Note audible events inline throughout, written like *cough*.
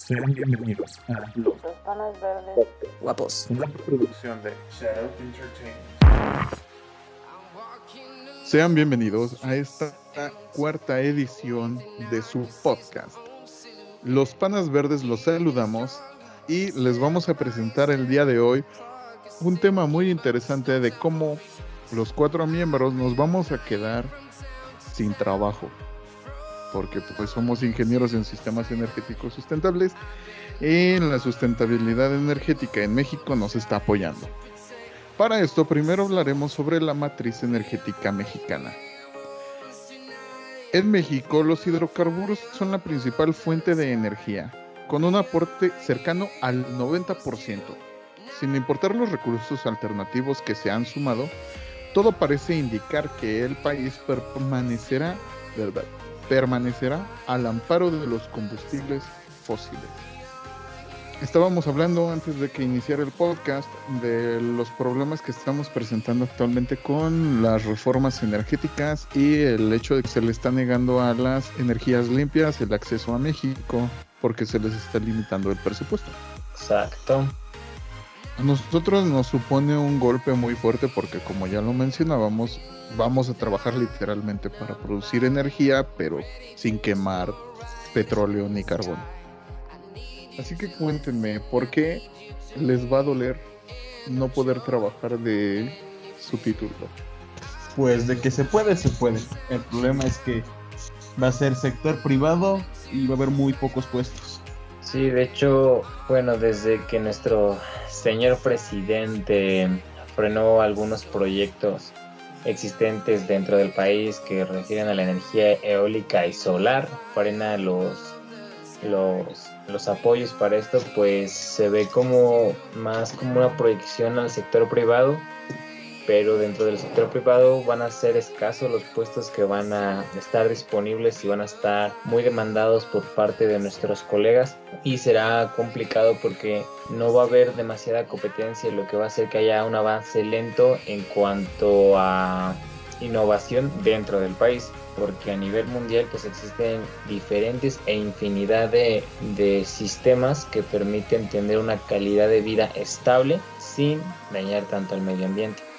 Sean bienvenidos a Los Panas Verdes Guapos. una producción de Shadow Entertainment. Sean bienvenidos a esta cuarta edición de su podcast. Los Panas Verdes los saludamos y les vamos a presentar el día de hoy un tema muy interesante de cómo los cuatro miembros nos vamos a quedar sin trabajo. Porque pues somos ingenieros en sistemas energéticos sustentables y la sustentabilidad energética en México nos está apoyando. Para esto, primero hablaremos sobre la matriz energética mexicana. En México, los hidrocarburos son la principal fuente de energía, con un aporte cercano al 90%. Sin importar los recursos alternativos que se han sumado, todo parece indicar que el país permanecerá, ¿verdad? Permanecerá al amparo de los combustibles fósiles. Estábamos hablando antes de que iniciara el podcast de los problemas que estamos presentando actualmente con las reformas energéticas y el hecho de que se le está negando a las energías limpias el acceso a México porque se les está limitando el presupuesto. Exacto. Nosotros nos supone un golpe muy fuerte porque como ya lo mencionábamos, vamos a trabajar literalmente para producir energía, pero sin quemar petróleo ni carbón. Así que cuéntenme, ¿por qué les va a doler no poder trabajar de su título? Pues de que se puede, se puede. El problema es que va a ser sector privado y va a haber muy pocos puestos. Sí, de hecho, bueno, desde que nuestro señor presidente frenó algunos proyectos existentes dentro del país que refieren a la energía eólica y solar, frena los, los, los apoyos para esto, pues se ve como más como una proyección al sector privado, pero dentro del sector privado van a ser escasos los puestos que van a estar disponibles y van a estar muy demandados por parte de nuestros colegas y será complicado porque no va a haber demasiada competencia, lo que va a hacer que haya un avance lento en cuanto a innovación dentro del país porque a nivel mundial pues existen diferentes e infinidad de, de sistemas que permiten tener una calidad de vida estable sin dañar tanto al medio ambiente.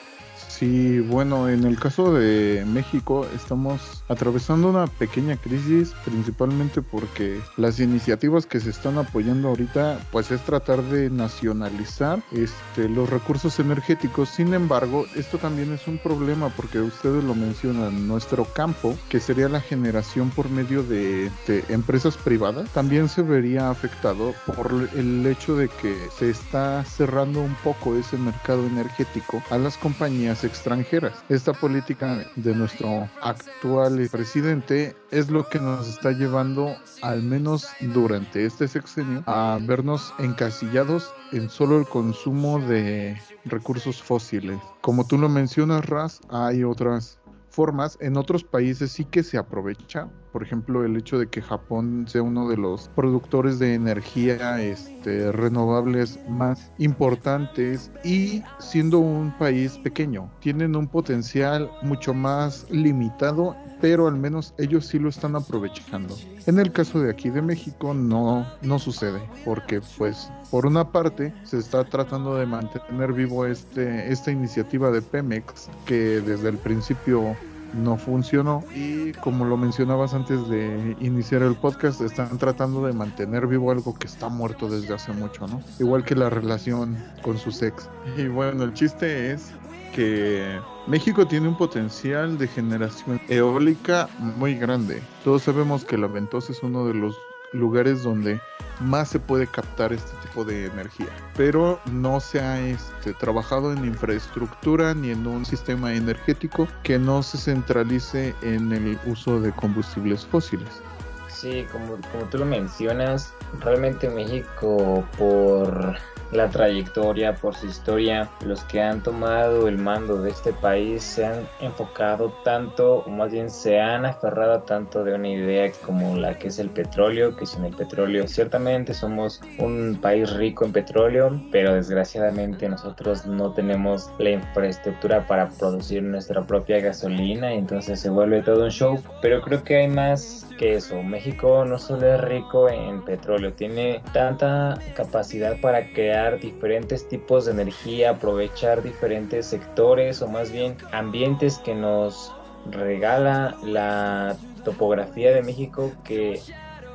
Sí, bueno, en el caso de México estamos atravesando una pequeña crisis principalmente porque las iniciativas que se están apoyando ahorita pues es tratar de nacionalizar este, los recursos energéticos. Sin embargo, esto también es un problema porque ustedes lo mencionan, nuestro campo, que sería la generación por medio de, de empresas privadas, también se vería afectado por el hecho de que se está cerrando un poco ese mercado energético a las compañías extranjeras. Esta política de nuestro actual presidente es lo que nos está llevando, al menos durante este sexenio, a vernos encasillados en solo el consumo de recursos fósiles. Como tú lo mencionas, Raz, hay otras formas. En otros países sí que se aprovecha. Por ejemplo, el hecho de que Japón sea uno de los productores de energía este, renovables más importantes y siendo un país pequeño, tienen un potencial mucho más limitado, pero al menos ellos sí lo están aprovechando. En el caso de aquí de México no, no sucede, porque pues por una parte se está tratando de mantener vivo este, esta iniciativa de Pemex que desde el principio no funcionó y como lo mencionabas antes de iniciar el podcast están tratando de mantener vivo algo que está muerto desde hace mucho, ¿no? Igual que la relación con su ex. Y bueno, el chiste es que México tiene un potencial de generación eólica muy grande. Todos sabemos que la Ventosa es uno de los lugares donde más se puede captar este tipo de energía. Pero no se ha este, trabajado en infraestructura ni en un sistema energético que no se centralice en el uso de combustibles fósiles. Sí, como, como tú lo mencionas, realmente México por la trayectoria, por su historia, los que han tomado el mando de este país se han enfocado tanto, o más bien se han aferrado tanto de una idea como la que es el petróleo, que sin el petróleo ciertamente somos un país rico en petróleo, pero desgraciadamente nosotros no tenemos la infraestructura para producir nuestra propia gasolina, y entonces se vuelve todo un show, pero creo que hay más que eso, México no solo es rico en petróleo, tiene tanta capacidad para crear diferentes tipos de energía, aprovechar diferentes sectores o más bien ambientes que nos regala la topografía de México que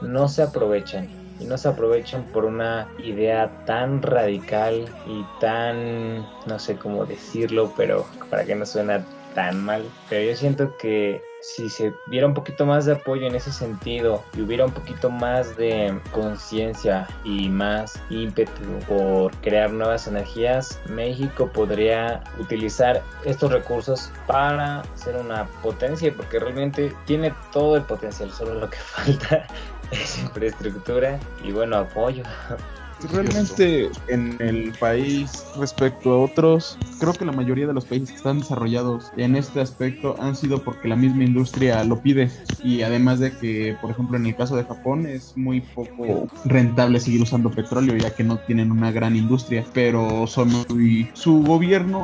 no se aprovechan. Y no se aprovechan por una idea tan radical y tan no sé cómo decirlo pero para que no suena tan mal. Pero yo siento que si se viera un poquito más de apoyo en ese sentido y hubiera un poquito más de conciencia y más ímpetu por crear nuevas energías, México podría utilizar estos recursos para ser una potencia porque realmente tiene todo el potencial, solo lo que *laughs* falta es infraestructura y bueno, apoyo. Realmente en el país respecto a otros, creo que la mayoría de los países que están desarrollados en este aspecto han sido porque la misma industria lo pide y además de que, por ejemplo, en el caso de Japón es muy poco rentable seguir usando petróleo ya que no tienen una gran industria, pero son muy... su gobierno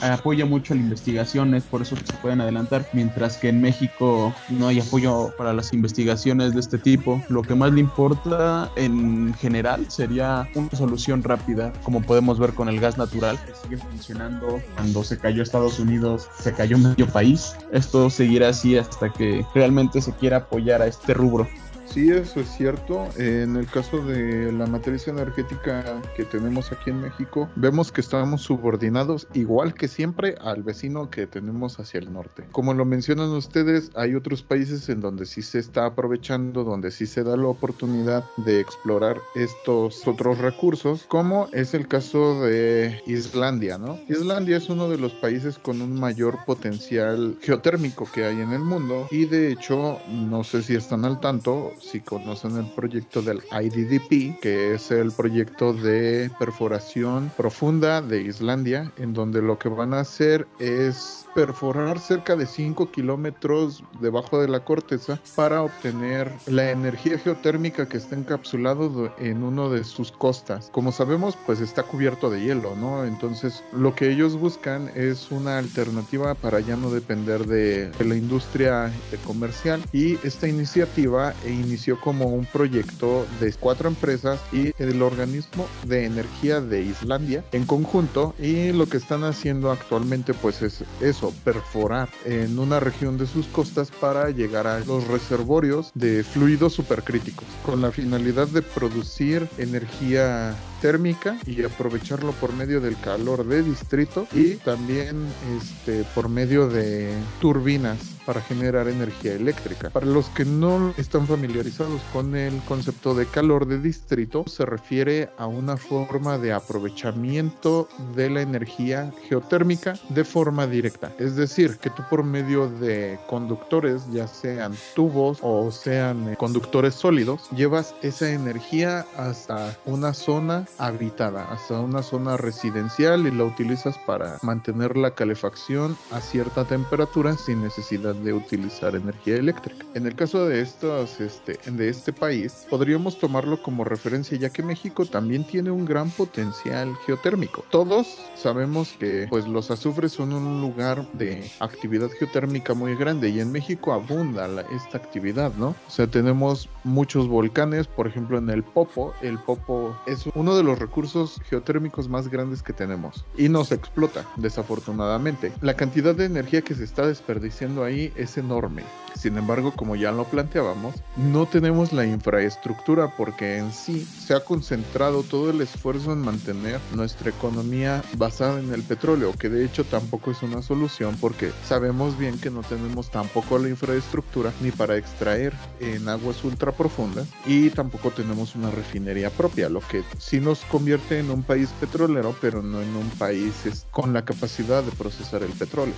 apoya mucho la investigación, es por eso que se pueden adelantar, mientras que en México no hay apoyo para las investigaciones de este tipo. Lo que más le importa en general sería una solución rápida, como podemos ver con el gas natural, que sigue funcionando. Cuando se cayó Estados Unidos, se cayó medio país. Esto seguirá así hasta que realmente se quiera apoyar a este rubro. Sí, eso es cierto. En el caso de la matriz energética que tenemos aquí en México, vemos que estamos subordinados igual que siempre al vecino que tenemos hacia el norte. Como lo mencionan ustedes, hay otros países en donde sí se está aprovechando, donde sí se da la oportunidad de explorar estos otros recursos, como es el caso de Islandia, ¿no? Islandia es uno de los países con un mayor potencial geotérmico que hay en el mundo y de hecho, no sé si están al tanto, si conocen el proyecto del IDDP, que es el proyecto de perforación profunda de Islandia, en donde lo que van a hacer es perforar cerca de 5 kilómetros debajo de la corteza para obtener la energía geotérmica que está encapsulado en uno de sus costas. Como sabemos, pues está cubierto de hielo, ¿no? Entonces, lo que ellos buscan es una alternativa para ya no depender de, la industria comercial y esta iniciativa inició como un proyecto de cuatro empresas y el organismo de energía de Islandia en conjunto y lo que están haciendo actualmente pues es perforar en una región de sus costas para llegar a los reservorios de fluidos supercríticos, con la finalidad de producir energía térmica y aprovecharlo por medio del calor de distrito y también este, por medio de turbinas para generar energía eléctrica. Para los que no están familiarizados con el concepto de calor de distrito, se refiere a una forma de aprovechamiento de la energía geotérmica de forma directa. Es decir, que tú por medio de conductores, ya sean tubos o sean eh, conductores sólidos, llevas esa energía hasta una zona habitada, hasta una zona residencial y la utilizas para mantener la calefacción a cierta temperatura sin necesidad de utilizar energía eléctrica. En el caso de estos, este, de este país, podríamos tomarlo como referencia ya que México también tiene un gran potencial geotérmico. Todos sabemos que pues los azufres son un lugar de actividad geotérmica muy grande y en México abunda esta actividad, ¿no? O sea, tenemos muchos volcanes, por ejemplo en el Popo, el Popo es uno de los recursos geotérmicos más grandes que tenemos y no se explota, desafortunadamente. La cantidad de energía que se está desperdiciando ahí es enorme. Sin embargo, como ya lo planteábamos, no tenemos la infraestructura porque en sí se ha concentrado todo el esfuerzo en mantener nuestra economía basada en el petróleo, que de hecho tampoco es una solución porque sabemos bien que no tenemos tampoco la infraestructura ni para extraer en aguas ultra profundas y tampoco tenemos una refinería propia, lo que sí nos convierte en un país petrolero, pero no en un país con la capacidad de procesar el petróleo.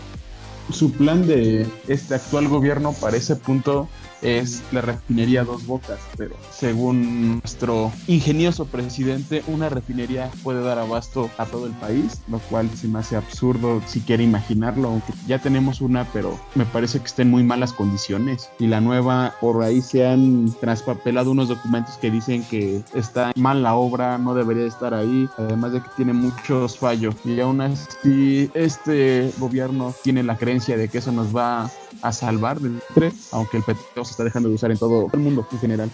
Su plan de este actual gobierno para ese punto es la refinería Dos Bocas, pero según nuestro ingenioso presidente, una refinería puede dar abasto a todo el país, lo cual se me hace absurdo si quiere imaginarlo, aunque ya tenemos una, pero me parece que está en muy malas condiciones. Y la nueva, por ahí se han traspapelado unos documentos que dicen que está mal la obra, no debería estar ahí, además de que tiene muchos fallos. Y aún así, este gobierno tiene la creencia de que eso nos va a salvar del tres, aunque el petróleo se está dejando de usar en todo el mundo en general.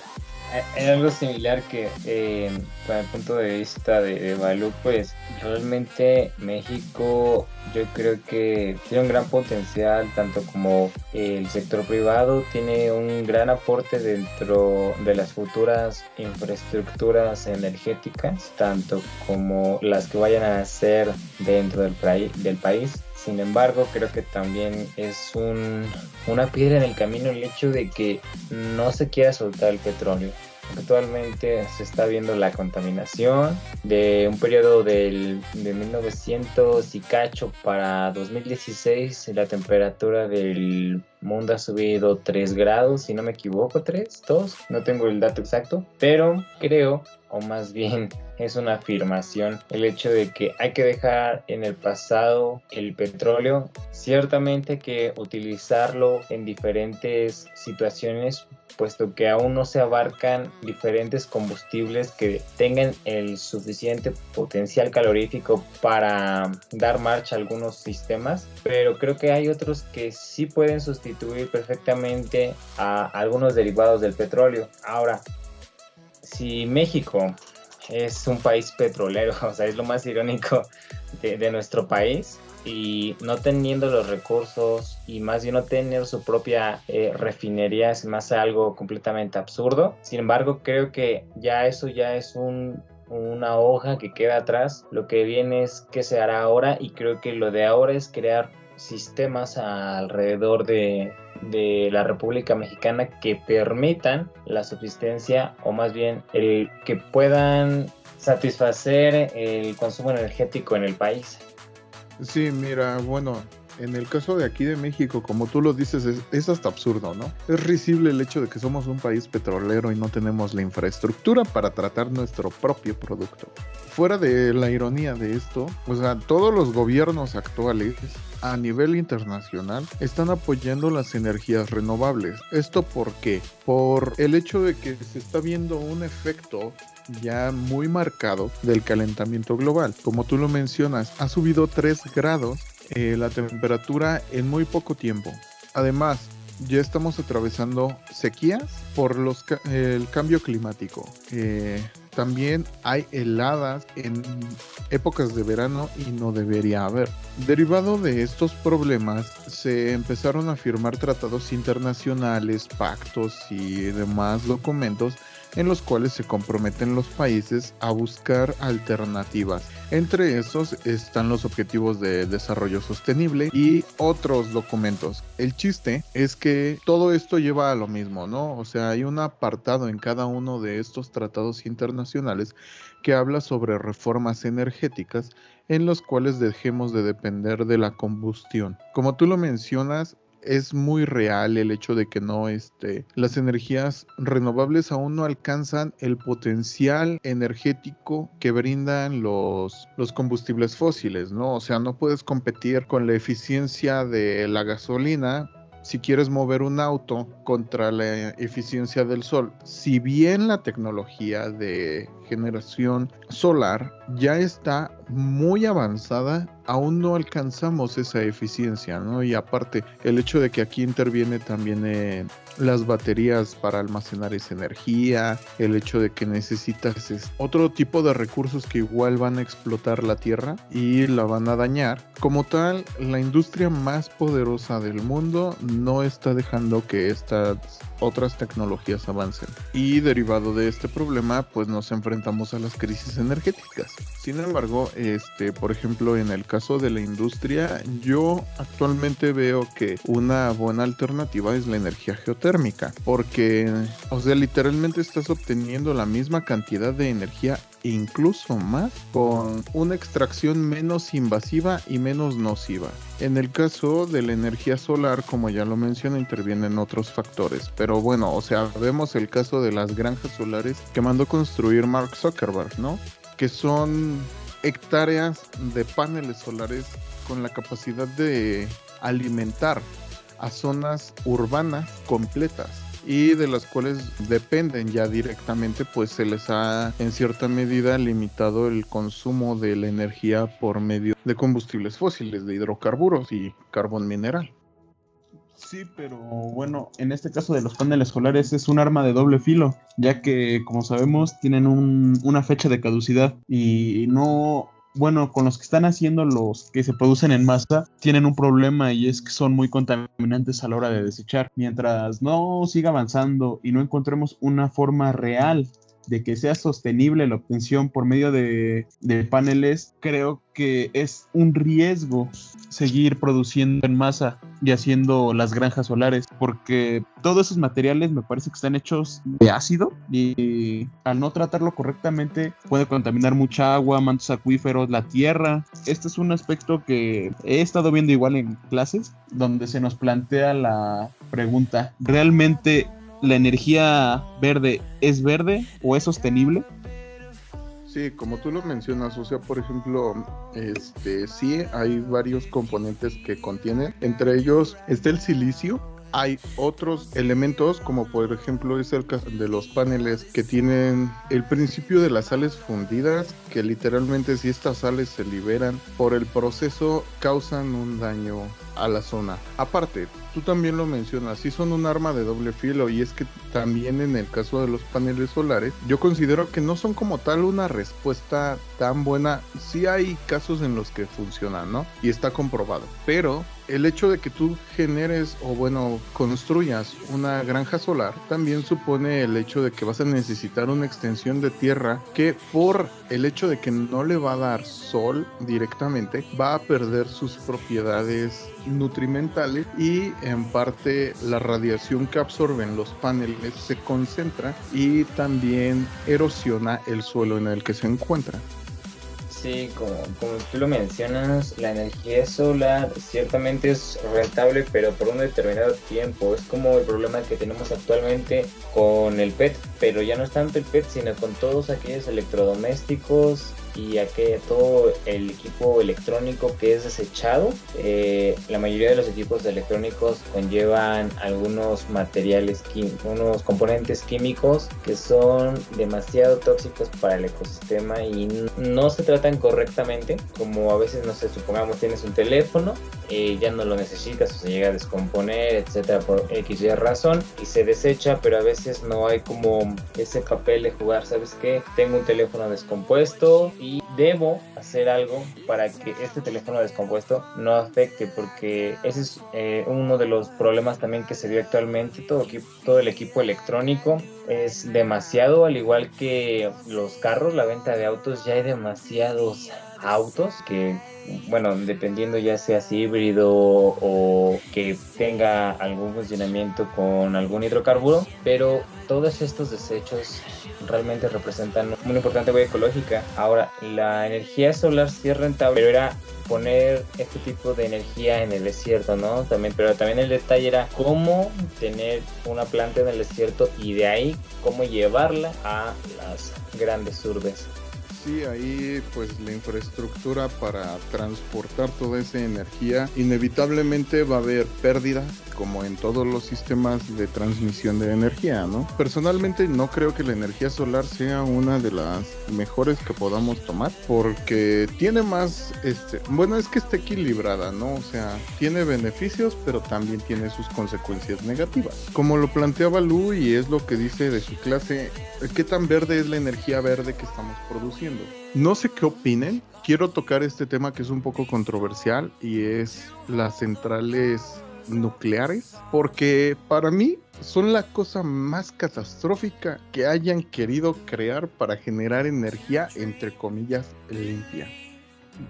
Hay algo similar que, eh, para el punto de vista de, de Balú, pues realmente México yo creo que tiene un gran potencial, tanto como el sector privado tiene un gran aporte dentro de las futuras infraestructuras energéticas, tanto como las que vayan a ser dentro del, del país. Sin embargo, creo que también es un, una piedra en el camino el hecho de que no se quiera soltar el petróleo. Actualmente se está viendo la contaminación de un periodo del, de 1900 y cacho para 2016. La temperatura del mundo ha subido 3 grados, si no me equivoco, 3, 2, no tengo el dato exacto, pero creo, o más bien *laughs* es una afirmación, el hecho de que hay que dejar en el pasado el petróleo, ciertamente que utilizarlo en diferentes situaciones puesto que aún no se abarcan diferentes combustibles que tengan el suficiente potencial calorífico para dar marcha a algunos sistemas, pero creo que hay otros que sí pueden sustituir perfectamente a algunos derivados del petróleo. Ahora, si México es un país petrolero, *laughs* o sea, es lo más irónico de, nuestro país, y no teniendo los recursos y más bien no teniendo su propia eh, refinería es más algo completamente absurdo. Sin embargo, creo que ya eso ya es un, una hoja que queda atrás. Lo que viene es qué se hará ahora y creo que lo de ahora es crear sistemas alrededor de, de la República Mexicana que permitan la subsistencia o más bien el que puedan satisfacer el consumo energético en el país. Sí, mira, bueno, en el caso de aquí de México, como tú lo dices, es, hasta absurdo, ¿no? Es risible el hecho de que somos un país petrolero y no tenemos la infraestructura para tratar nuestro propio producto. Fuera de la ironía de esto, o sea, todos los gobiernos actuales a nivel internacional están apoyando las energías renovables. ¿Esto por qué? Por el hecho de que se está viendo un efecto ya muy marcado del calentamiento global. Como tú lo mencionas, ha subido 3 grados eh, la temperatura en muy poco tiempo. Además, ya estamos atravesando sequías por el cambio climático. Eh, también hay heladas en épocas de verano y no debería haber. Derivado de estos problemas, se empezaron a firmar tratados internacionales, pactos y demás documentos en los cuales se comprometen los países a buscar alternativas. Entre estos están los Objetivos de Desarrollo Sostenible y otros documentos. El chiste es que todo esto lleva a lo mismo, ¿no? O sea, hay un apartado en cada uno de estos tratados internacionales que habla sobre reformas energéticas en los cuales dejemos de depender de la combustión. Como tú lo mencionas, es muy real el hecho de que no este, las energías renovables aún no alcanzan el potencial energético que brindan los, los combustibles fósiles, ¿no? O sea, no puedes competir con la eficiencia de la gasolina si quieres mover un auto contra la eficiencia del sol. Si bien la tecnología de generación solar ya está muy avanzada, aún no alcanzamos esa eficiencia, ¿no? Y aparte, el hecho de que aquí interviene también eh, las baterías para almacenar esa energía, el hecho de que necesitas otro tipo de recursos que igual van a explotar la tierra y la van a dañar. Como tal, la industria más poderosa del mundo no está dejando que estas otras tecnologías avancen. Y derivado de este problema, pues nos enfrentamos a las crisis energéticas. Sin embargo, este, por ejemplo, en el caso de la industria, yo actualmente veo que una buena alternativa es la energía geotérmica, porque, o sea, literalmente estás obteniendo la misma cantidad de energía incluso más con una extracción menos invasiva y menos nociva. En el caso de la energía solar, como ya lo mencioné, intervienen otros factores, pero bueno, o sea, vemos el caso de las granjas solares que mandó construir Mark Zuckerberg, ¿no? Que son hectáreas de paneles solares con la capacidad de alimentar a zonas urbanas completas y de las cuales dependen ya directamente, pues se les ha en cierta medida limitado el consumo de la energía por medio de combustibles fósiles, de hidrocarburos y carbón mineral. Sí, pero bueno, en este caso de los paneles solares es un arma de doble filo, ya que como sabemos tienen una fecha de caducidad y no, bueno, con los que están haciendo los que se producen en masa, tienen un problema y es que son muy contaminantes a la hora de desechar. Mientras no siga avanzando y no encontremos una forma real de que sea sostenible la obtención por medio de, paneles, creo que es un riesgo seguir produciendo en masa y haciendo las granjas solares, porque todos esos materiales me parece que están hechos de ácido y al no tratarlo correctamente puede contaminar mucha agua, mantos acuíferos, la tierra. Este es un aspecto que he estado viendo igual en clases, donde se nos plantea la pregunta, ¿realmente la energía verde es verde o es sostenible? Sí, como tú lo mencionas, o sea, por ejemplo, este sí hay varios componentes que contienen, entre ellos está el silicio, hay otros elementos, como por ejemplo es el caso de los paneles que tienen el principio de las sales fundidas, que literalmente si estas sales se liberan por el proceso causan un daño a la zona. Aparte, tú también lo mencionas, sí son un arma de doble filo y es que también en el caso de los paneles solares, yo considero que no son como tal una respuesta tan buena. Sí hay casos en los que funcionan, ¿no? Y está comprobado. Pero el hecho de que tú generes o bueno construyas una granja solar también supone el hecho de que vas a necesitar una extensión de tierra que por el hecho de que no le va a dar sol directamente va a perder sus propiedades nutrimentales y en parte la radiación que absorben los paneles se concentra y también erosiona el suelo en el que se encuentra. Sí, como, como tú lo mencionas, la energía solar ciertamente es rentable, pero por un determinado tiempo. Es como el problema que tenemos actualmente con el PET, pero ya no es tanto el PET, sino con todos aquellos electrodomésticos y a que todo el equipo electrónico que es desechado. Eh, la mayoría de los equipos electrónicos conllevan algunos materiales, unos componentes químicos que son demasiado tóxicos para el ecosistema y no se tratan correctamente. Como a veces, no sé, supongamos tienes un teléfono, eh, ya no lo necesitas o se llega a descomponer, etcétera, por X y razón y se desecha, pero a veces no hay como ese papel de jugar, ¿sabes qué? Tengo un teléfono descompuesto y debo hacer algo para que este teléfono descompuesto no afecte porque ese es eh, uno de los problemas también que se ve actualmente. Todo, todo el equipo electrónico es demasiado al igual que los carros la venta de autos ya hay demasiados autos que bueno, dependiendo ya sea híbrido o que tenga algún funcionamiento con algún hidrocarburo, pero todos estos desechos realmente representan una importante huella ecológica. Ahora, la energía solar sí es rentable, pero era poner este tipo de energía en el desierto, ¿no? También, pero también el detalle era cómo tener una planta en el desierto y de ahí cómo llevarla a las grandes urbes. Sí, ahí pues la infraestructura para transportar toda esa energía inevitablemente va a haber pérdidas como en todos los sistemas de transmisión de energía, ¿no? Personalmente no creo que la energía solar sea una de las mejores que podamos tomar porque tiene más, este, bueno, es que está equilibrada, ¿no? O sea, tiene beneficios pero también tiene sus consecuencias negativas. Como lo planteaba Lu y es lo que dice de su clase, ¿qué tan verde es la energía verde que estamos produciendo? No sé qué opinen. Quiero tocar este tema que es un poco controversial y es las centrales nucleares, porque para mí son la cosa más catastrófica que hayan querido crear para generar energía, entre comillas, limpia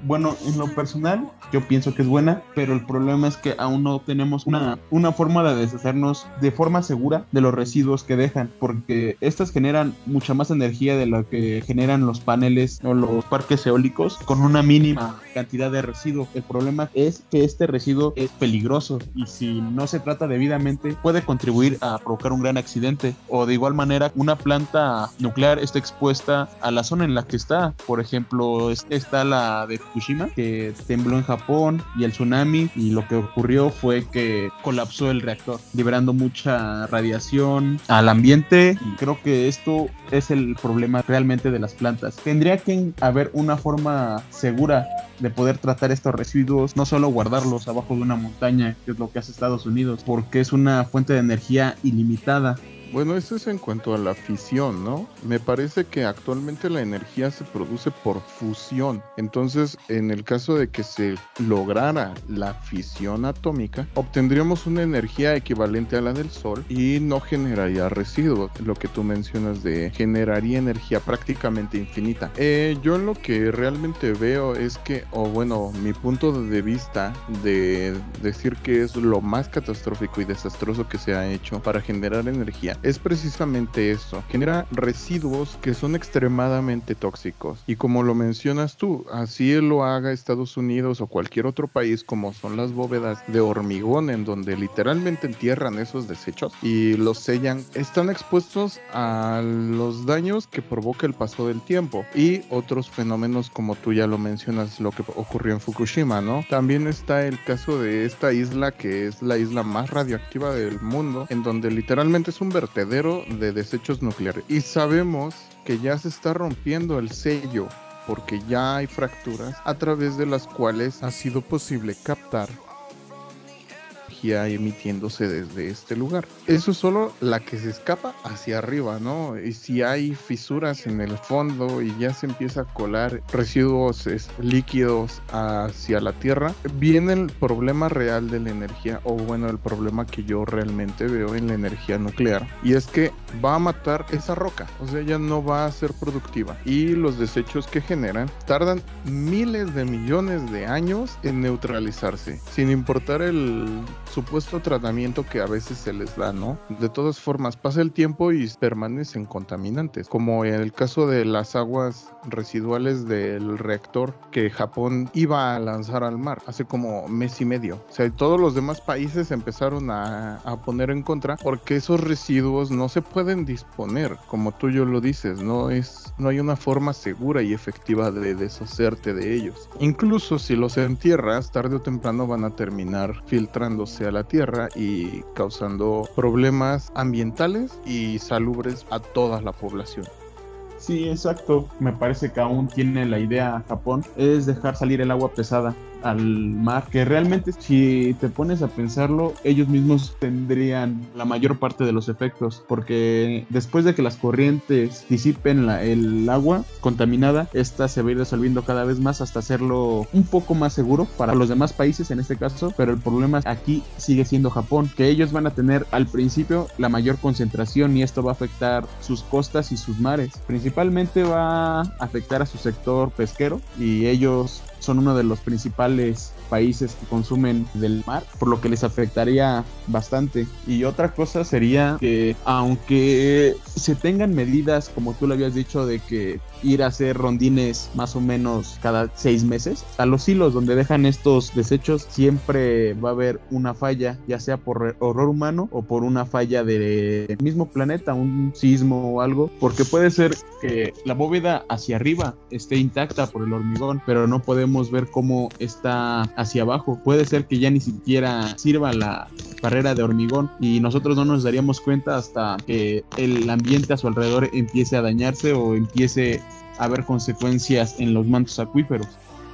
bueno, en lo personal, yo pienso que es buena, pero el problema es que aún no tenemos una, una forma de deshacernos de forma segura de los residuos que dejan, porque estas generan mucha más energía de lo que generan los paneles o los parques eólicos con una mínima cantidad de residuo. El problema es que este residuo es peligroso y si no se trata debidamente puede contribuir a provocar un gran accidente o de igual manera una planta nuclear está expuesta a la zona en la que está. Por ejemplo, está la de Fukushima, que tembló en Japón y el tsunami y lo que ocurrió fue que colapsó el reactor, liberando mucha radiación al ambiente y creo que esto es el problema realmente de las plantas. Tendría que haber una forma segura de poder tratar estos residuos, no solo guardarlos abajo de una montaña, que es lo que hace Estados Unidos, porque es una fuente de energía ilimitada bueno, eso es en cuanto a la fisión, ¿no? Me parece que actualmente la energía se produce por fusión. Entonces, en el caso de que se lograra la fisión atómica, obtendríamos una energía equivalente a la del Sol y no generaría residuos. Lo que tú mencionas de generaría energía prácticamente infinita. Eh, yo lo que realmente veo es que, o bueno, mi punto de vista de decir que es lo más catastrófico y desastroso que se ha hecho para generar energía es precisamente eso, genera residuos que son extremadamente tóxicos. Y como lo mencionas tú, así lo haga Estados Unidos o cualquier otro país como son las bóvedas de hormigón en donde literalmente entierran esos desechos y los sellan, están expuestos a los daños que provoca el paso del tiempo y otros fenómenos como tú ya lo mencionas, lo que ocurrió en Fukushima, ¿no? También está el caso de esta isla que es la isla más radioactiva del mundo, en donde literalmente es un de desechos nucleares. Y sabemos que ya se está rompiendo el sello porque ya hay fracturas a través de las cuales ha sido posible captar emitiéndose desde este lugar. Eso es solo la que se escapa hacia arriba, ¿no? Y si hay fisuras en el fondo y ya se empieza a colar residuos líquidos hacia la Tierra, viene el problema real de la energía, o bueno, el problema que yo realmente veo en la energía nuclear, y es que va a matar esa roca, o sea, ya no va a ser productiva. Y los desechos que generan tardan miles de millones de años en neutralizarse, sin importar el supuesto tratamiento que a veces se les da, ¿no? De todas formas, pasa el tiempo y permanecen contaminantes, como en el caso de las aguas residuales del reactor que Japón iba a lanzar al mar hace como mes y medio. O sea, todos los demás países empezaron a, a poner en contra porque esos residuos no se pueden disponer, como tú yo lo dices, no es, no hay una forma segura y efectiva de deshacerte de ellos. Incluso si los entierras, tarde o temprano van a terminar filtrándose a la tierra y causando problemas ambientales y salubres a toda la población. Sí, exacto. Me parece que aún tiene la idea Japón, es dejar salir el agua pesada al mar, que realmente si te pones a pensarlo, ellos mismos tendrían la mayor parte de los efectos, porque después de que las corrientes disipen el agua contaminada, esta se va a ir disolviendo cada vez más hasta hacerlo un poco más seguro para los demás países en este caso, pero el problema aquí sigue siendo Japón, que ellos van a tener al principio la mayor concentración y esto va a afectar sus costas y sus mares. Principalmente va a afectar a su sector pesquero y ellos son uno de los principales países que consumen del mar, por lo que les afectaría bastante. Y otra cosa sería que aunque se tengan medidas, como tú lo habías dicho, de que ir a hacer rondines más o menos cada seis meses, a los hilos donde dejan estos desechos siempre va a haber una falla, ya sea por horror humano o por una falla del mismo planeta, un sismo o algo, porque puede ser que la bóveda hacia arriba esté intacta por el hormigón, pero no podemos ver cómo está hacia abajo. Puede ser que ya ni siquiera sirva la barrera de hormigón y nosotros no nos daríamos cuenta hasta que el ambiente a su alrededor empiece a dañarse o empiece a haber consecuencias en los mantos acuíferos.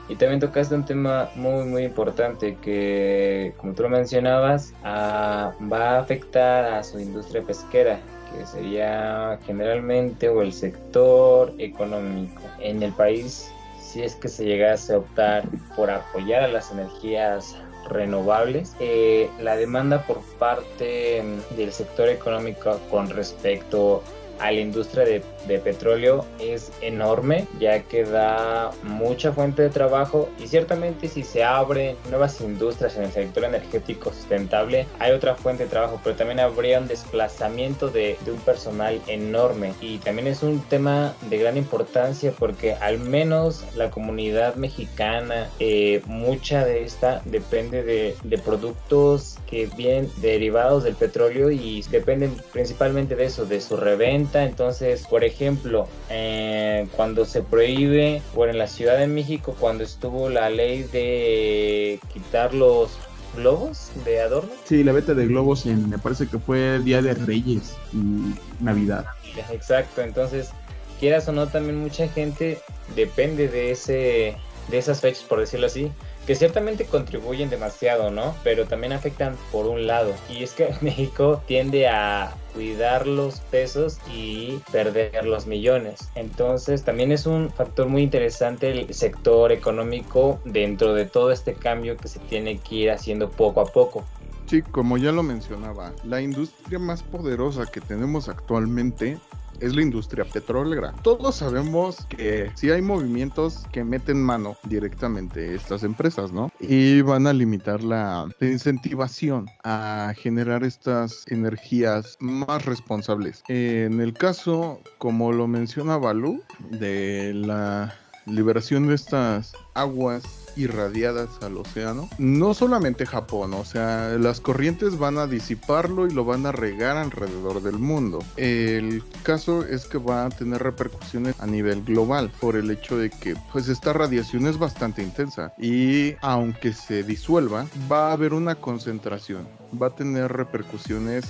Y también tocaste un tema muy muy importante que, como tú lo mencionabas, va a afectar a su industria pesquera, que sería generalmente o el sector económico. En el país si es que se llegase a optar por apoyar a las energías renovables, eh, la demanda por parte del sector económico con respecto a la industria de, petróleo es enorme, ya que da mucha fuente de trabajo y ciertamente si se abren nuevas industrias en el sector energético sustentable, hay otra fuente de trabajo, pero también habría un desplazamiento de, un personal enorme. Y también es un tema de gran importancia porque al menos la comunidad mexicana, eh, mucha de esta depende de, de productos que vienen derivados del petróleo y dependen principalmente de eso, de su reventa. Entonces, por ejemplo, eh, cuando se prohíbe, bueno, en la Ciudad de México, cuando estuvo la ley de quitar los globos de adorno. Sí, la venta de globos en, me parece que fue Día de Reyes y Navidad. Exacto, entonces, quieras o no, también mucha gente depende de ese de esas fechas, por decirlo así, que ciertamente contribuyen demasiado, ¿no? Pero también afectan por un lado. Y es que *laughs* México tiende a cuidar los pesos y perder los millones. Entonces también es un factor muy interesante el sector económico dentro de todo este cambio que se tiene que ir haciendo poco a poco. Sí, como ya lo mencionaba, la industria más poderosa que tenemos actualmente es la industria petrolera. Todos sabemos que si hay movimientos que meten mano directamente estas empresas, ¿no? Y van a limitar la, incentivación a generar estas energías más responsables. En el caso, como lo menciona Balú, de la liberación de estas aguas irradiadas al océano. No solamente Japón, o sea, las corrientes van a disiparlo y lo van a regar alrededor del mundo. El caso es que va a tener repercusiones a nivel global por el hecho de que pues esta radiación es bastante intensa y aunque se disuelva va a haber una concentración, va a tener repercusiones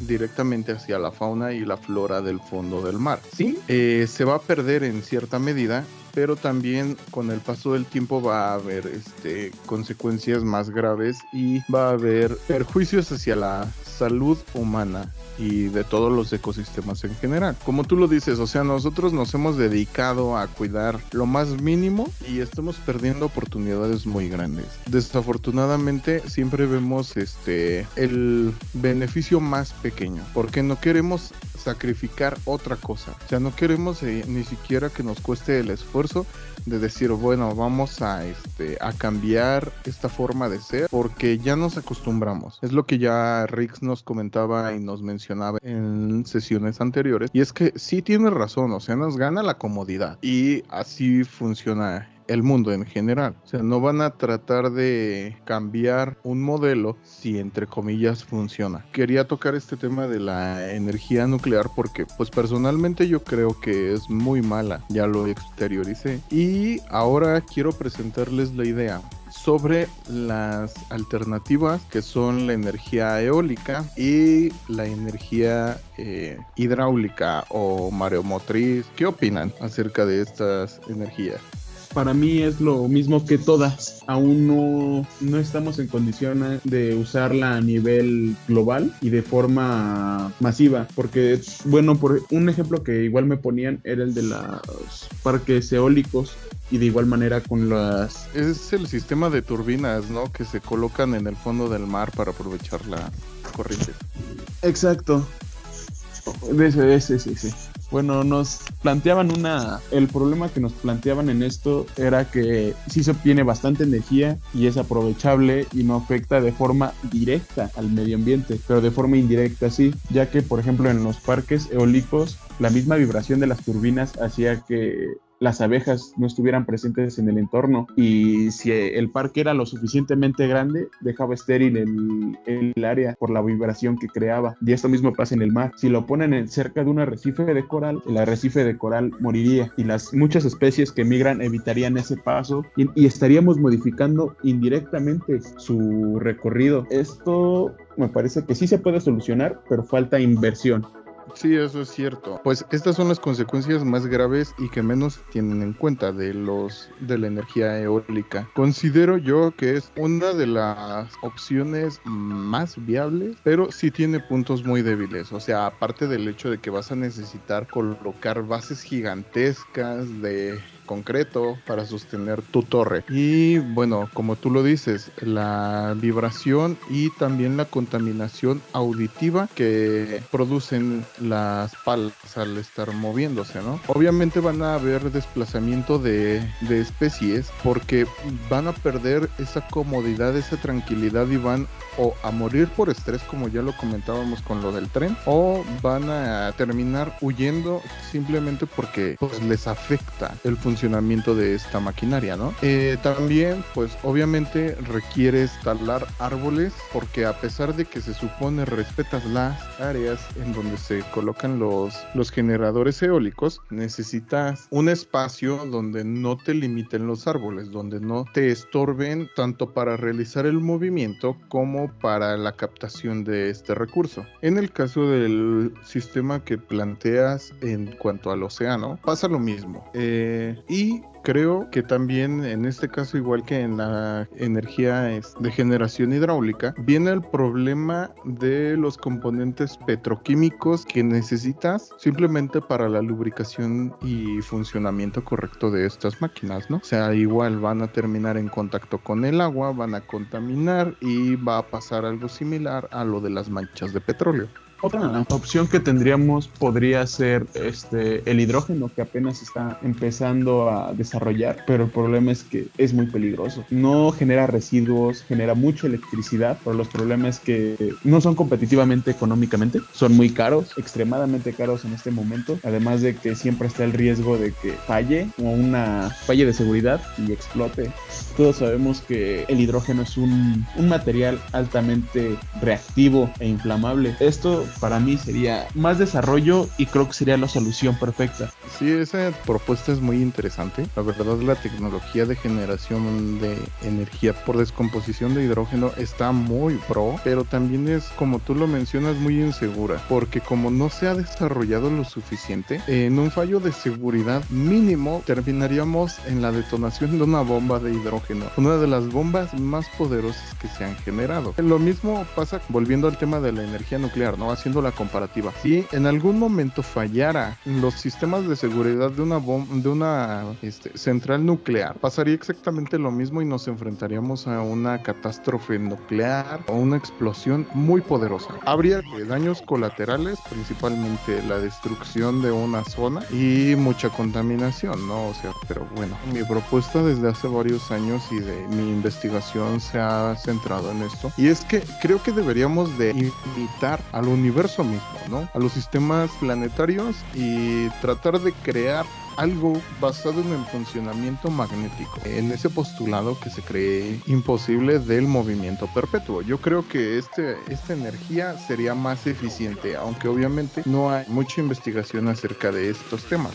directamente hacia la fauna y la flora del fondo del mar. Sí, eh, se va a perder en cierta medida pero también con el paso del tiempo va a haber este, consecuencias más graves y va a haber perjuicios hacia la salud humana y de todos los ecosistemas en general. Como tú lo dices, o sea, nosotros nos hemos dedicado a cuidar lo más mínimo y estamos perdiendo oportunidades muy grandes. Desafortunadamente siempre vemos este el beneficio más pequeño, porque no queremos sacrificar otra cosa. O sea, no queremos eh, ni siquiera que nos cueste el esfuerzo de decir, bueno, vamos a, este, a cambiar esta forma de ser porque ya nos acostumbramos. Es lo que ya Rix nos comentaba y nos mencionaba en sesiones anteriores. Y es que sí tiene razón, o sea, nos gana la comodidad. Y así funciona el mundo en general. O sea, no van a tratar de cambiar un modelo si entre comillas funciona. Quería tocar este tema de la energía nuclear porque pues personalmente yo creo que es muy mala, ya lo exterioricé. Y ahora quiero presentarles la idea sobre las alternativas que son la energía eólica y la energía eh, hidráulica o mareomotriz. ¿Qué opinan acerca de estas energías? Para mí es lo mismo que todas. Aún no, no estamos en condiciones de usarla a nivel global y de forma masiva. Porque, bueno, por un ejemplo que igual me ponían era el de los parques eólicos y de igual manera con las... Es el sistema de turbinas, ¿no? Que se colocan en el fondo del mar para aprovechar la corriente. Exacto. Ese, ese, sí, sí. Bueno, nos planteaban una. El problema que nos planteaban en esto era que sí se obtiene bastante energía y es aprovechable y no afecta de forma directa al medio ambiente, pero de forma indirecta sí, ya que, por ejemplo, en los parques eólicos, la misma vibración de las turbinas hacía que las abejas no estuvieran presentes en el entorno y si el parque era lo suficientemente grande dejaba estéril el, el área por la vibración que creaba. Y esto mismo pasa en el mar. Si lo ponen en, cerca de un arrecife de coral el arrecife de coral moriría y las muchas especies que migran evitarían ese paso y, y estaríamos modificando indirectamente su recorrido. Esto me parece que sí se puede solucionar pero falta inversión Sí, eso es cierto. Pues estas son las consecuencias más graves y que menos tienen en cuenta de los de la energía eólica. Considero yo que es una de las opciones más viables, pero sí tiene puntos muy débiles. O sea, aparte del hecho de que vas a necesitar colocar bases gigantescas de concreto para sostener tu torre. Y bueno, como tú lo dices, la vibración y también la contaminación auditiva que producen las palas al estar moviéndose, ¿no? Obviamente van a haber desplazamiento de, de especies porque van a perder esa comodidad, esa tranquilidad y van o a morir por estrés como ya lo comentábamos con lo del tren o van a terminar huyendo simplemente porque pues, les afecta el funcionamiento de esta maquinaria, ¿no? Eh, también pues obviamente requiere talar árboles porque a pesar de que se supone respetas las áreas en donde se colocan los, los generadores eólicos, necesitas un espacio donde no te limiten los árboles, donde no te estorben tanto para realizar el movimiento como para la captación de este recurso. En el caso del sistema que planteas en cuanto al océano, pasa lo mismo. Eh, y creo que también en este caso, igual que en la energía de generación hidráulica, viene el problema de los componentes petroquímicos que necesitas simplemente para la lubricación y funcionamiento correcto de estas máquinas, ¿no? O sea, igual van a terminar en contacto con el agua, van a contaminar y va a pasar algo similar a lo de las manchas de petróleo. Otra opción que tendríamos podría ser este el hidrógeno que apenas está empezando a desarrollar, pero el problema es que es muy peligroso. No genera residuos, genera mucha electricidad, pero los problemas es que no son competitivamente económicamente, son muy caros, extremadamente caros en este momento, además de que siempre está el riesgo de que falle o una falle de seguridad y explote. Todos sabemos que el hidrógeno es un, un material altamente reactivo e inflamable. Esto para mí sería más desarrollo y creo que sería la solución perfecta. Sí, esa propuesta es muy interesante. La verdad, la tecnología de generación de energía por descomposición de hidrógeno está muy pro, pero también es, como tú lo mencionas, muy insegura, porque como no se ha desarrollado lo suficiente, en un fallo de seguridad mínimo terminaríamos en la detonación de una bomba de hidrógeno, una de las bombas más poderosas que se han generado. Lo mismo pasa volviendo al tema de la energía nuclear, ¿no? Haciendo la comparativa. Si en algún momento fallara los sistemas de seguridad de una de una este, central nuclear, pasaría exactamente lo mismo y nos enfrentaríamos a una catástrofe nuclear o una explosión muy poderosa. Habría daños colaterales, principalmente la destrucción de una zona y mucha contaminación, ¿no? O sea, pero bueno, mi propuesta desde hace varios años y de mi investigación se ha centrado en esto y es que creo que deberíamos de imitar al universo universo mismo, ¿no? A los sistemas planetarios y tratar de crear algo basado en el funcionamiento magnético, en ese postulado que se cree imposible del movimiento perpetuo. Yo creo que este, esta energía sería más eficiente, aunque obviamente no hay mucha investigación acerca de estos temas.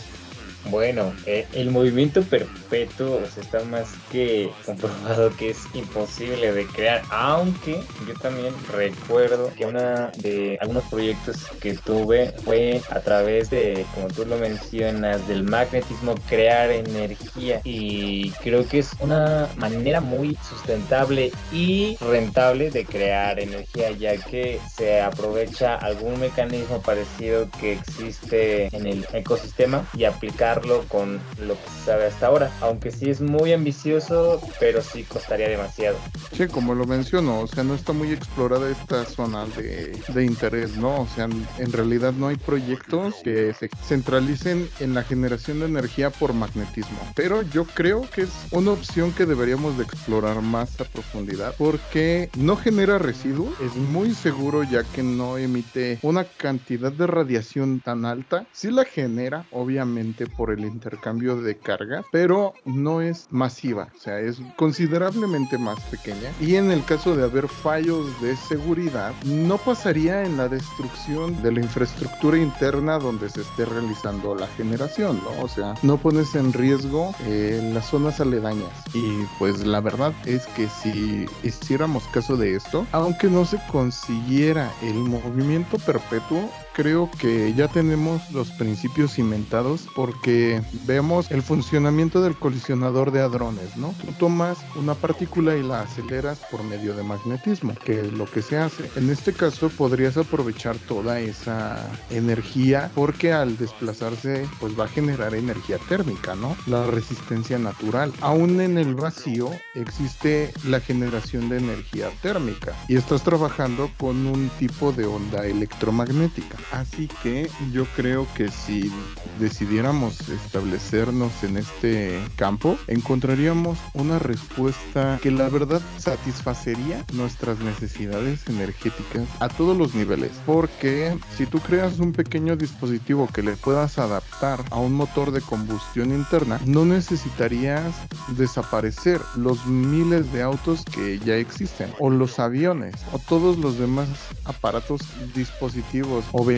Bueno, eh, el movimiento perpetuo está más que comprobado que es imposible de crear, aunque yo también recuerdo que una de algunos proyectos que tuve fue a través de, como tú lo mencionas, del magnetismo crear energía y creo que es una manera muy sustentable y rentable de crear energía ya que se aprovecha algún mecanismo parecido que existe en el ecosistema y aplicar con lo que se sabe hasta ahora. Aunque sí es muy ambicioso, pero sí costaría demasiado. Sí, como lo menciono, o sea, no está muy explorada esta zona de, de interés, ¿no? O sea, en realidad no hay proyectos que se centralicen en la generación de energía por magnetismo. Pero yo creo que es una opción que deberíamos de explorar más a profundidad porque no genera residuos, es muy seguro ya que no emite una cantidad de radiación tan alta. Sí la genera, obviamente, por el intercambio de carga, pero no es masiva, o sea, es considerablemente más pequeña. Y en el caso de haber fallos de seguridad, no pasaría en la destrucción de la infraestructura interna donde se esté realizando la generación, ¿no? O sea, no pones en riesgo eh, las zonas aledañas. Y pues la verdad es que si hiciéramos caso de esto, aunque no se consiguiera el movimiento perpetuo, creo que ya tenemos los principios inventados porque vemos el funcionamiento del colisionador de hadrones, ¿no? Tú tomas una partícula y la aceleras por medio de magnetismo, que es lo que se hace. En este caso podrías aprovechar toda esa energía porque al desplazarse pues va a generar energía térmica, ¿no? La resistencia natural. Aún en el vacío existe la generación de energía térmica y estás trabajando con un tipo de onda electromagnética. Así que yo creo que si decidiéramos establecernos en este campo, encontraríamos una respuesta que la verdad satisfacería nuestras necesidades energéticas a todos los niveles. Porque si tú creas un pequeño dispositivo que le puedas adaptar a un motor de combustión interna, no necesitarías desaparecer los miles de autos que ya existen, o los aviones, o todos los demás aparatos, dispositivos o vehículos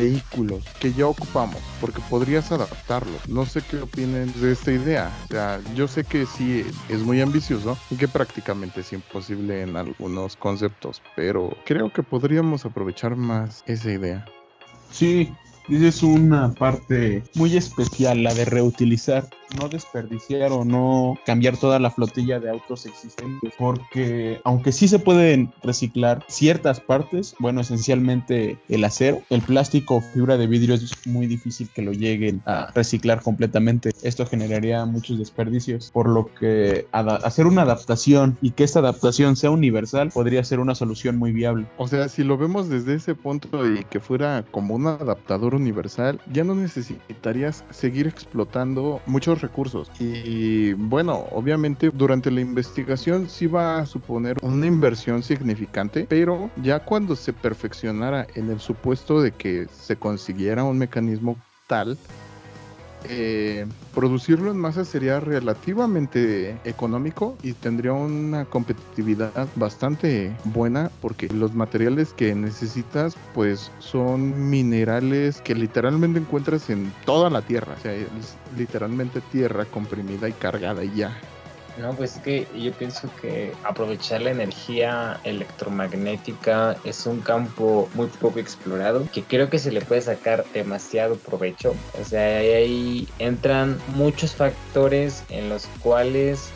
que ya ocupamos, porque podrías adaptarlo. No sé qué opinen de esta idea. O sea, yo sé que sí es muy ambicioso y que prácticamente es imposible en algunos conceptos, pero creo que podríamos aprovechar más esa idea. Sí, Dices una parte muy especial, la de reutilizar, no desperdiciar o no cambiar toda la flotilla de autos existentes, porque aunque sí se pueden reciclar ciertas partes, bueno, esencialmente el acero, el plástico o fibra de vidrio es muy difícil que lo lleguen a reciclar completamente. Esto generaría muchos desperdicios, por lo que hacer una adaptación y que esta adaptación sea universal podría ser una solución muy viable. O sea, si lo vemos desde ese punto y que fuera como un adaptador universal, ya no necesitarías seguir explotando muchos recursos. Y bueno, obviamente durante la investigación sí va a suponer una inversión significante, pero ya cuando se perfeccionara en el supuesto de que se consiguiera un mecanismo tal, eh, producirlo en masa sería relativamente económico y tendría una competitividad bastante buena porque los materiales que necesitas pues son minerales que literalmente encuentras en toda la tierra, o sea, es literalmente tierra comprimida y cargada y ya. No, pues es que yo pienso que aprovechar la energía electromagnética es un campo muy poco explorado, que creo que se le puede sacar demasiado provecho. O sea, ahí entran muchos factores en los cuales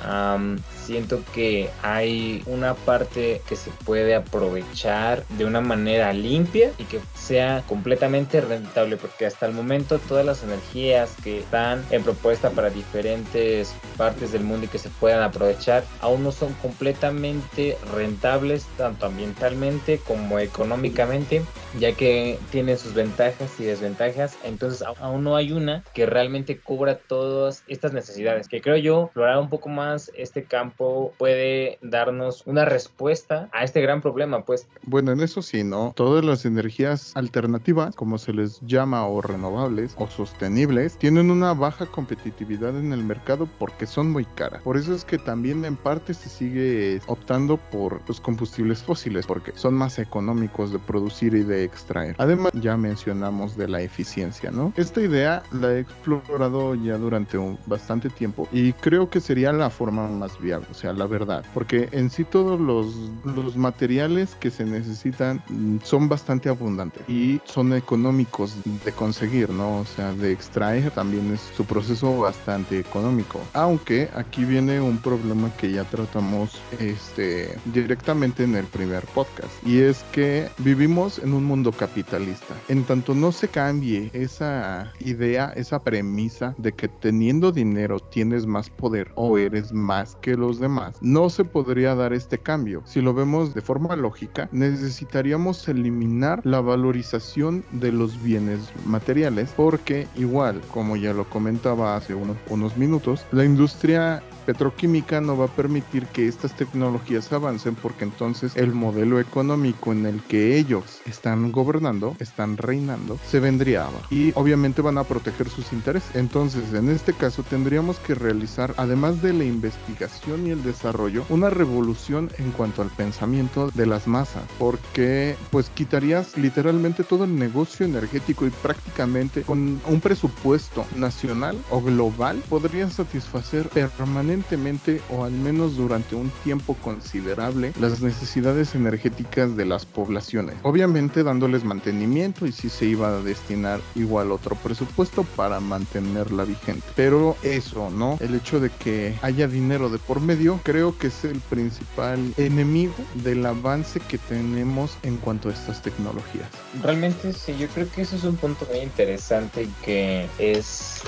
siento que hay una parte que se puede aprovechar de una manera limpia y que sea completamente rentable, porque hasta el momento todas las energías que están en propuesta para diferentes partes del mundo y que se pueden aprovechar aún no son completamente rentables tanto ambientalmente como económicamente ya que tienen sus ventajas y desventajas. Entonces aún no hay una que realmente cubra todas estas necesidades. Que creo yo explorar un poco más este campo puede darnos una respuesta a este gran problema pues bueno en eso sí no todas las energías alternativas como se les llama o renovables o sostenibles tienen una baja competitividad en el mercado porque son muy caras por eso es que también en parte se sigue optando por los combustibles fósiles porque son más económicos de producir y de extraer. Además, ya mencionamos de la eficiencia, ¿no? Esta idea la he explorado ya durante un bastante tiempo y creo que sería la forma más viable, o sea, la verdad, porque en sí todos los, los materiales que se necesitan mm, son bastante abundantes y son económicos de conseguir, ¿no? O sea, de extraer también es su proceso bastante económico. Aunque aquí viene un problema que ya tratamos este, directamente en el primer podcast. Y es que vivimos en un mundo capitalista. En tanto no se cambie esa idea, esa premisa de que teniendo dinero tienes más poder o eres más que los demás, no se podría dar este cambio. Si lo vemos de forma lógica, necesitaríamos eliminar la valorización de los bienes materiales porque igual, como ya lo comentaba hace unos, unos minutos, la industria petroquímica no va a permitir que estas tecnologías avancen porque entonces el modelo económico en el que ellos están gobernando, están reinando, se vendría abajo. Y obviamente van a proteger sus intereses. Entonces, en este caso tendríamos que realizar, además de la investigación y el desarrollo, una revolución en cuanto al pensamiento de las masas, porque pues quitarías literalmente todo el negocio energético y prácticamente con un presupuesto nacional o global podrían satisfacer permanentemente o al menos durante un tiempo considerable las necesidades energéticas de las poblaciones. Obviamente dándoles mantenimiento y si se iba a destinar igual otro presupuesto para mantenerla vigente. Pero eso, ¿no? El hecho de que haya dinero de por medio creo que es el principal enemigo del avance que tenemos en cuanto a estas tecnologías. Realmente sí, yo creo que eso es un punto muy interesante que es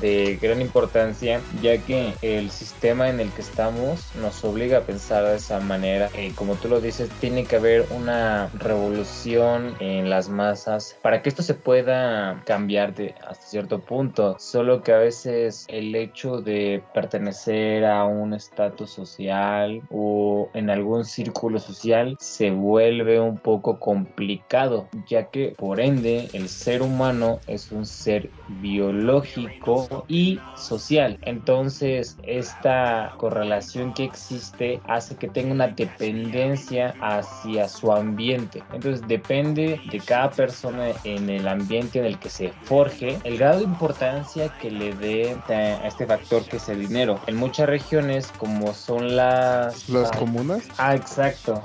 de gran importancia ya que el sistema en el que estamos nos obliga a pensar de esa manera. Y como tú lo dices tiene que haber una revolución en las masas para que esto se pueda cambiar de hasta cierto punto. Solo que a veces el hecho de pertenecer a un estatus social o en algún círculo social se vuelve un poco complicado ya que por ende el ser humano es un ser biológico y social. Entonces, esta correlación que existe hace que tenga una dependencia hacia su ambiente. Entonces, depende de cada persona en el ambiente en el que se forje el grado de importancia que le dé a este factor que es el dinero. En muchas regiones, como son las... ¿Las comunas? Ah, exacto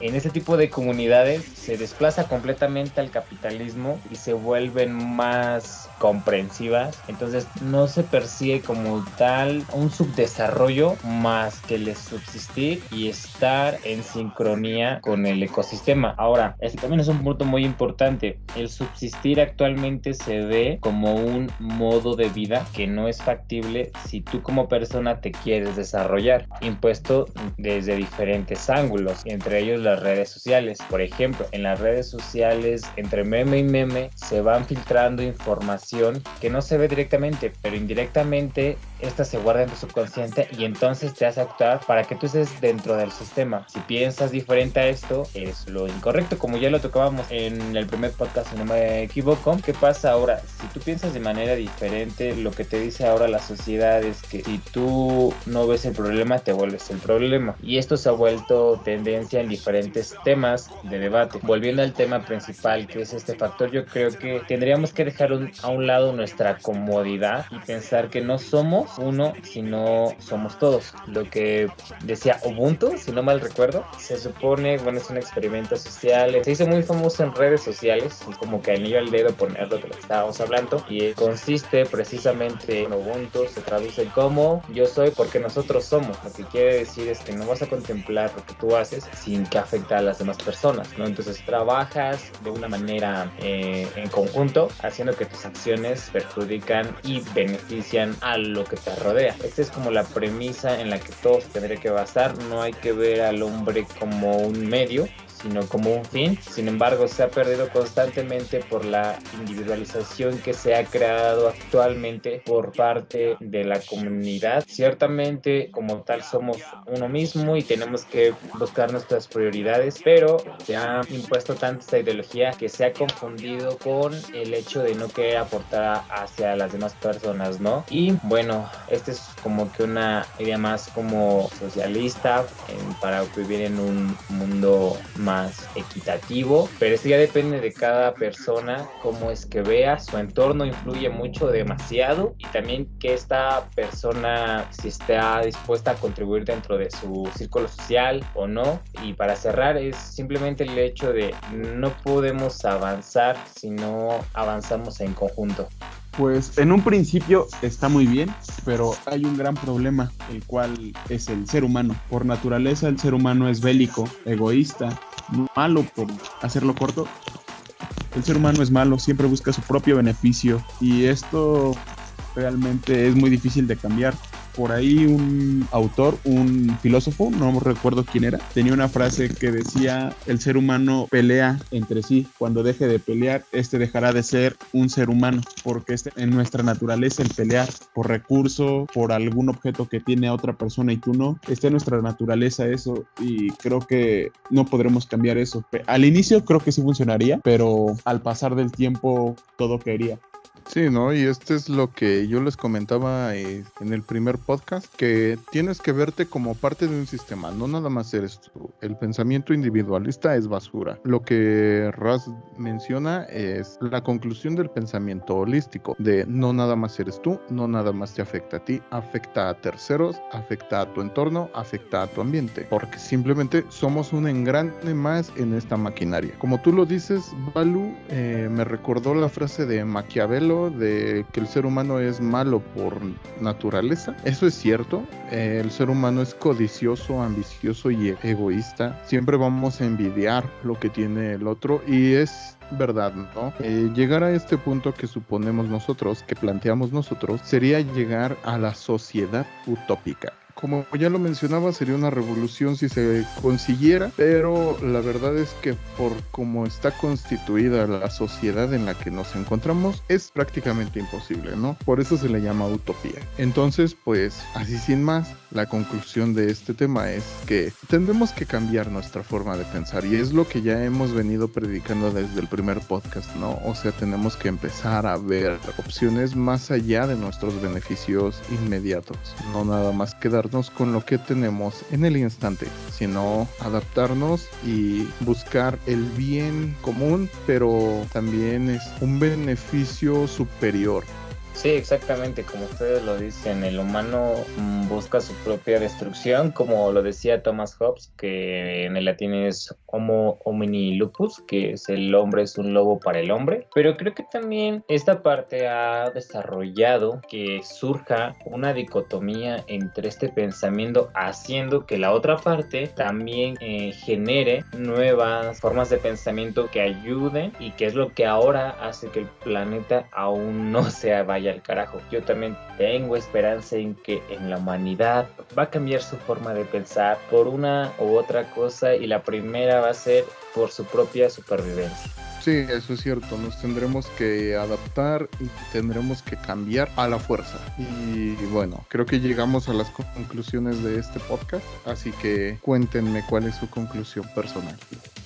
en ese tipo de comunidades se desplaza completamente al capitalismo y se vuelven más comprensivas. Entonces no se persigue como tal un subdesarrollo más que el subsistir y estar en sincronía con el ecosistema. Ahora, este también es un punto muy importante. El subsistir actualmente se ve como un modo de vida que no es factible si tú como persona te quieres desarrollar, impuesto desde diferentes ángulos, entre ellos las redes sociales. Por ejemplo, en las redes sociales, entre meme y meme, se van filtrando información que no se ve directamente, pero indirectamente esta se guarda en tu subconsciente y entonces te hace actuar para que tú estés dentro del sistema. Si piensas diferente a esto, es lo incorrecto, como ya lo tocábamos en el primer podcast, si no me equivoco. ¿Qué pasa ahora? Si tú piensas de manera diferente, lo que te dice ahora la sociedad es que si tú no ves el problema, te vuelves el problema. Y esto se ha vuelto tendencia en diferentes temas de debate. Volviendo al tema principal, que es este factor, yo creo que tendríamos que dejar a un lado nuestra comodidad y pensar que no somos uno si no somos todos. Lo que decía Ubuntu, si no mal recuerdo, se supone, bueno, es un experimento social, se hizo muy famoso en redes sociales, como que anillo al dedo poner lo que estábamos hablando, y consiste precisamente en Ubuntu, se traduce como yo soy porque nosotros somos. Lo que quiere decir es que no vas a contemplar lo que tú haces sin que afecte a las demás personas, ¿no? Entonces trabajas de una manera eh, en conjunto, haciendo que tus acciones perjudican y benefician a lo que te rodea. Esta es como la premisa en la que todos tendría que basar. No hay que ver al hombre como un medio, sino como un fin. Sin embargo, se ha perdido constantemente por la individualización que se ha creado actualmente por parte de la comunidad. Ciertamente, como tal, somos uno mismo y tenemos que buscar nuestras prioridades, pero se ha impuesto tanta esta ideología que se ha confundido con el hecho de no querer aportar hacia las demás personas, ¿no? Y bueno, esta es como que una idea más como socialista para vivir en un mundo más equitativo, pero esto ya depende de cada persona, cómo es que vea, su entorno influye mucho, demasiado, y también que esta persona si está dispuesta a contribuir dentro de su círculo social o no. Y para cerrar es simplemente el hecho de no podemos avanzar si no avanzamos en conjunto. Pues en un principio está muy bien, pero hay un gran problema, el cual es el ser humano. Por naturaleza el ser humano es bélico, egoísta, malo por hacerlo corto. El ser humano es malo, siempre busca su propio beneficio y esto realmente es muy difícil de cambiar por ahí un autor, un filósofo, no recuerdo quién era, tenía una frase que decía, el ser humano pelea entre sí, cuando deje de pelear, este dejará de ser un ser humano, porque este, en nuestra naturaleza el pelear por recurso, por algún objeto que tiene otra persona y tú no, está en nuestra naturaleza eso y creo que no podremos cambiar eso. Al inicio creo que sí funcionaría, pero al pasar del tiempo todo caería. Sí, ¿no? Y este es lo que yo les comentaba eh, en el primer podcast, que tienes que verte como parte de un sistema, no nada más eres tú. El pensamiento individualista es basura. Lo que Raz menciona es la conclusión del pensamiento holístico, de no nada más eres tú, no nada más te afecta a ti, afecta a terceros, afecta a tu entorno, afecta a tu ambiente, porque simplemente somos un engrane más en esta maquinaria. Como tú lo dices, Balu, eh, me recordó la frase de Maquiavelo, de que el ser humano es malo por naturaleza. Eso es cierto. Eh, el ser humano es codicioso, ambicioso y egoísta. Siempre vamos a envidiar lo que tiene el otro y es verdad, ¿no? Eh, llegar a este punto que suponemos nosotros, que planteamos nosotros, sería llegar a la sociedad utópica como ya lo mencionaba, sería una revolución si se consiguiera, pero la verdad es que por cómo está constituida la sociedad en la que nos encontramos, es prácticamente imposible, ¿no? Por eso se le llama utopía. Entonces, pues, así sin más, la conclusión de este tema es que tendremos que cambiar nuestra forma de pensar y es lo que ya hemos venido predicando desde el primer podcast, ¿no? O sea, tenemos que empezar a ver opciones más allá de nuestros beneficios inmediatos, no nada más quedar con lo que tenemos en el instante, sino adaptarnos y buscar el bien común, pero también es un beneficio superior Sí, exactamente, como ustedes lo dicen, el humano mm, busca su propia destrucción, como lo decía Thomas Hobbes, que en el latín es Homo homini lupus, que es el hombre es un lobo para el hombre, pero creo que también esta parte ha desarrollado que surja una dicotomía entre este pensamiento haciendo que la otra parte también eh, genere nuevas formas de pensamiento que ayuden y que es lo que ahora hace que el planeta aún no *laughs* se vaya al carajo. Yo también tengo esperanza en que en la humanidad va a cambiar su forma de pensar por una u otra cosa y la primera va a ser por su propia supervivencia. Sí, eso es cierto, nos tendremos que adaptar y tendremos que cambiar a la fuerza. Y bueno, creo que llegamos a las conclusiones de este podcast, así que cuéntenme cuál es su conclusión personal.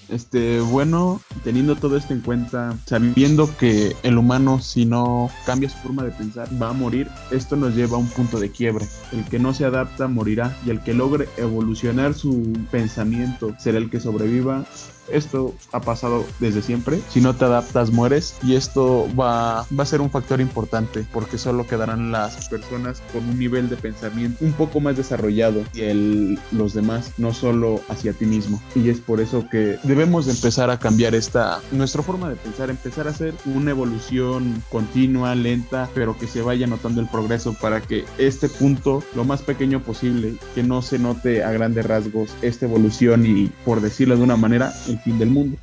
Este, bueno, teniendo todo esto en cuenta, sabiendo que el humano si no cambia su forma de pensar va a morir, esto nos lleva a un punto de quiebre. El que no se adapta morirá y el que logre evolucionar su pensamiento será el que sobreviva esto ha pasado desde siempre. Si no te adaptas, mueres. Y esto va, va a ser un factor importante porque solo quedarán las personas con un nivel de pensamiento un poco más desarrollado y el, los demás, no solo hacia ti mismo. Y es por eso que debemos empezar a cambiar esta, nuestra forma de pensar, empezar a hacer una evolución continua, lenta, pero que se vaya notando el progreso para que este punto, lo más pequeño posible, que no se note a grandes rasgos esta evolución y, por decirlo de una manera, el fin del mundo.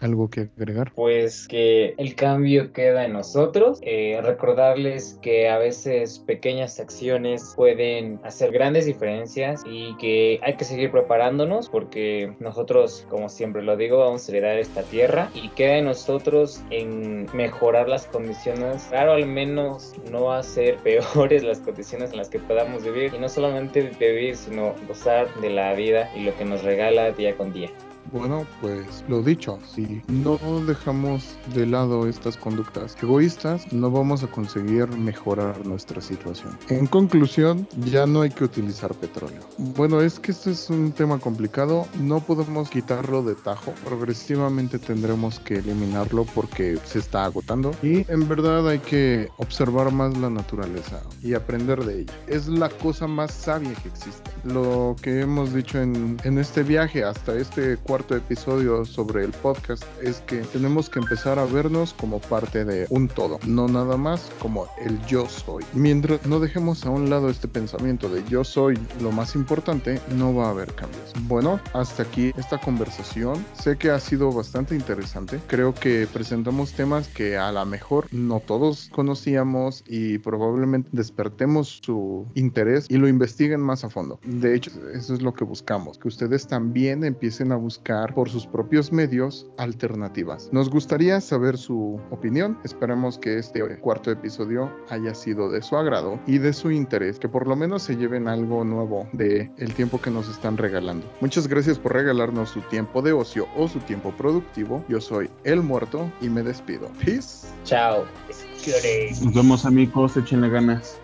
¿algo que agregar? Pues que el cambio queda en nosotros. Eh, recordarles que a veces pequeñas acciones pueden hacer grandes diferencias y que hay que seguir preparándonos porque nosotros, como siempre lo digo, vamos a heredar esta tierra y queda en nosotros en mejorar las condiciones. Claro, al menos no hacer *laughs* peores las condiciones en las que podamos vivir y no solamente vivir, sino gozar de la vida y lo que nos regala día con día. Bueno, pues lo dicho, si no dejamos de lado estas conductas egoístas, no vamos a conseguir mejorar nuestra situación. En conclusión, ya no hay que utilizar petróleo. Bueno, es que este es un tema complicado, no podemos quitarlo de tajo, progresivamente tendremos que eliminarlo porque se está agotando y en verdad hay que observar más la naturaleza y aprender de ella. Es la cosa más sabia que existe. Lo que hemos dicho en, en este viaje hasta este cuarto episodio sobre el podcast es que tenemos que empezar a vernos como parte de un todo, no nada más como el yo soy. Mientras no dejemos a un lado este pensamiento de yo soy lo más importante, no va a haber cambios. Bueno, hasta aquí esta conversación. Sé que ha sido bastante interesante. Creo que presentamos temas que a lo mejor no todos conocíamos y probablemente despertemos su interés y lo investiguen más a fondo. De hecho, eso es lo que buscamos, que ustedes también empiecen a buscar por sus propios medios alternativas. Nos gustaría saber su opinión. Esperemos que este cuarto episodio haya sido de su agrado y de su interés, que por lo menos se lleven algo nuevo de el tiempo que nos están regalando. Muchas gracias por regalarnos su tiempo de ocio o su tiempo productivo. Yo soy El Muerto y me despido. Peace. Chao. Nos vemos amigos, échenle ganas.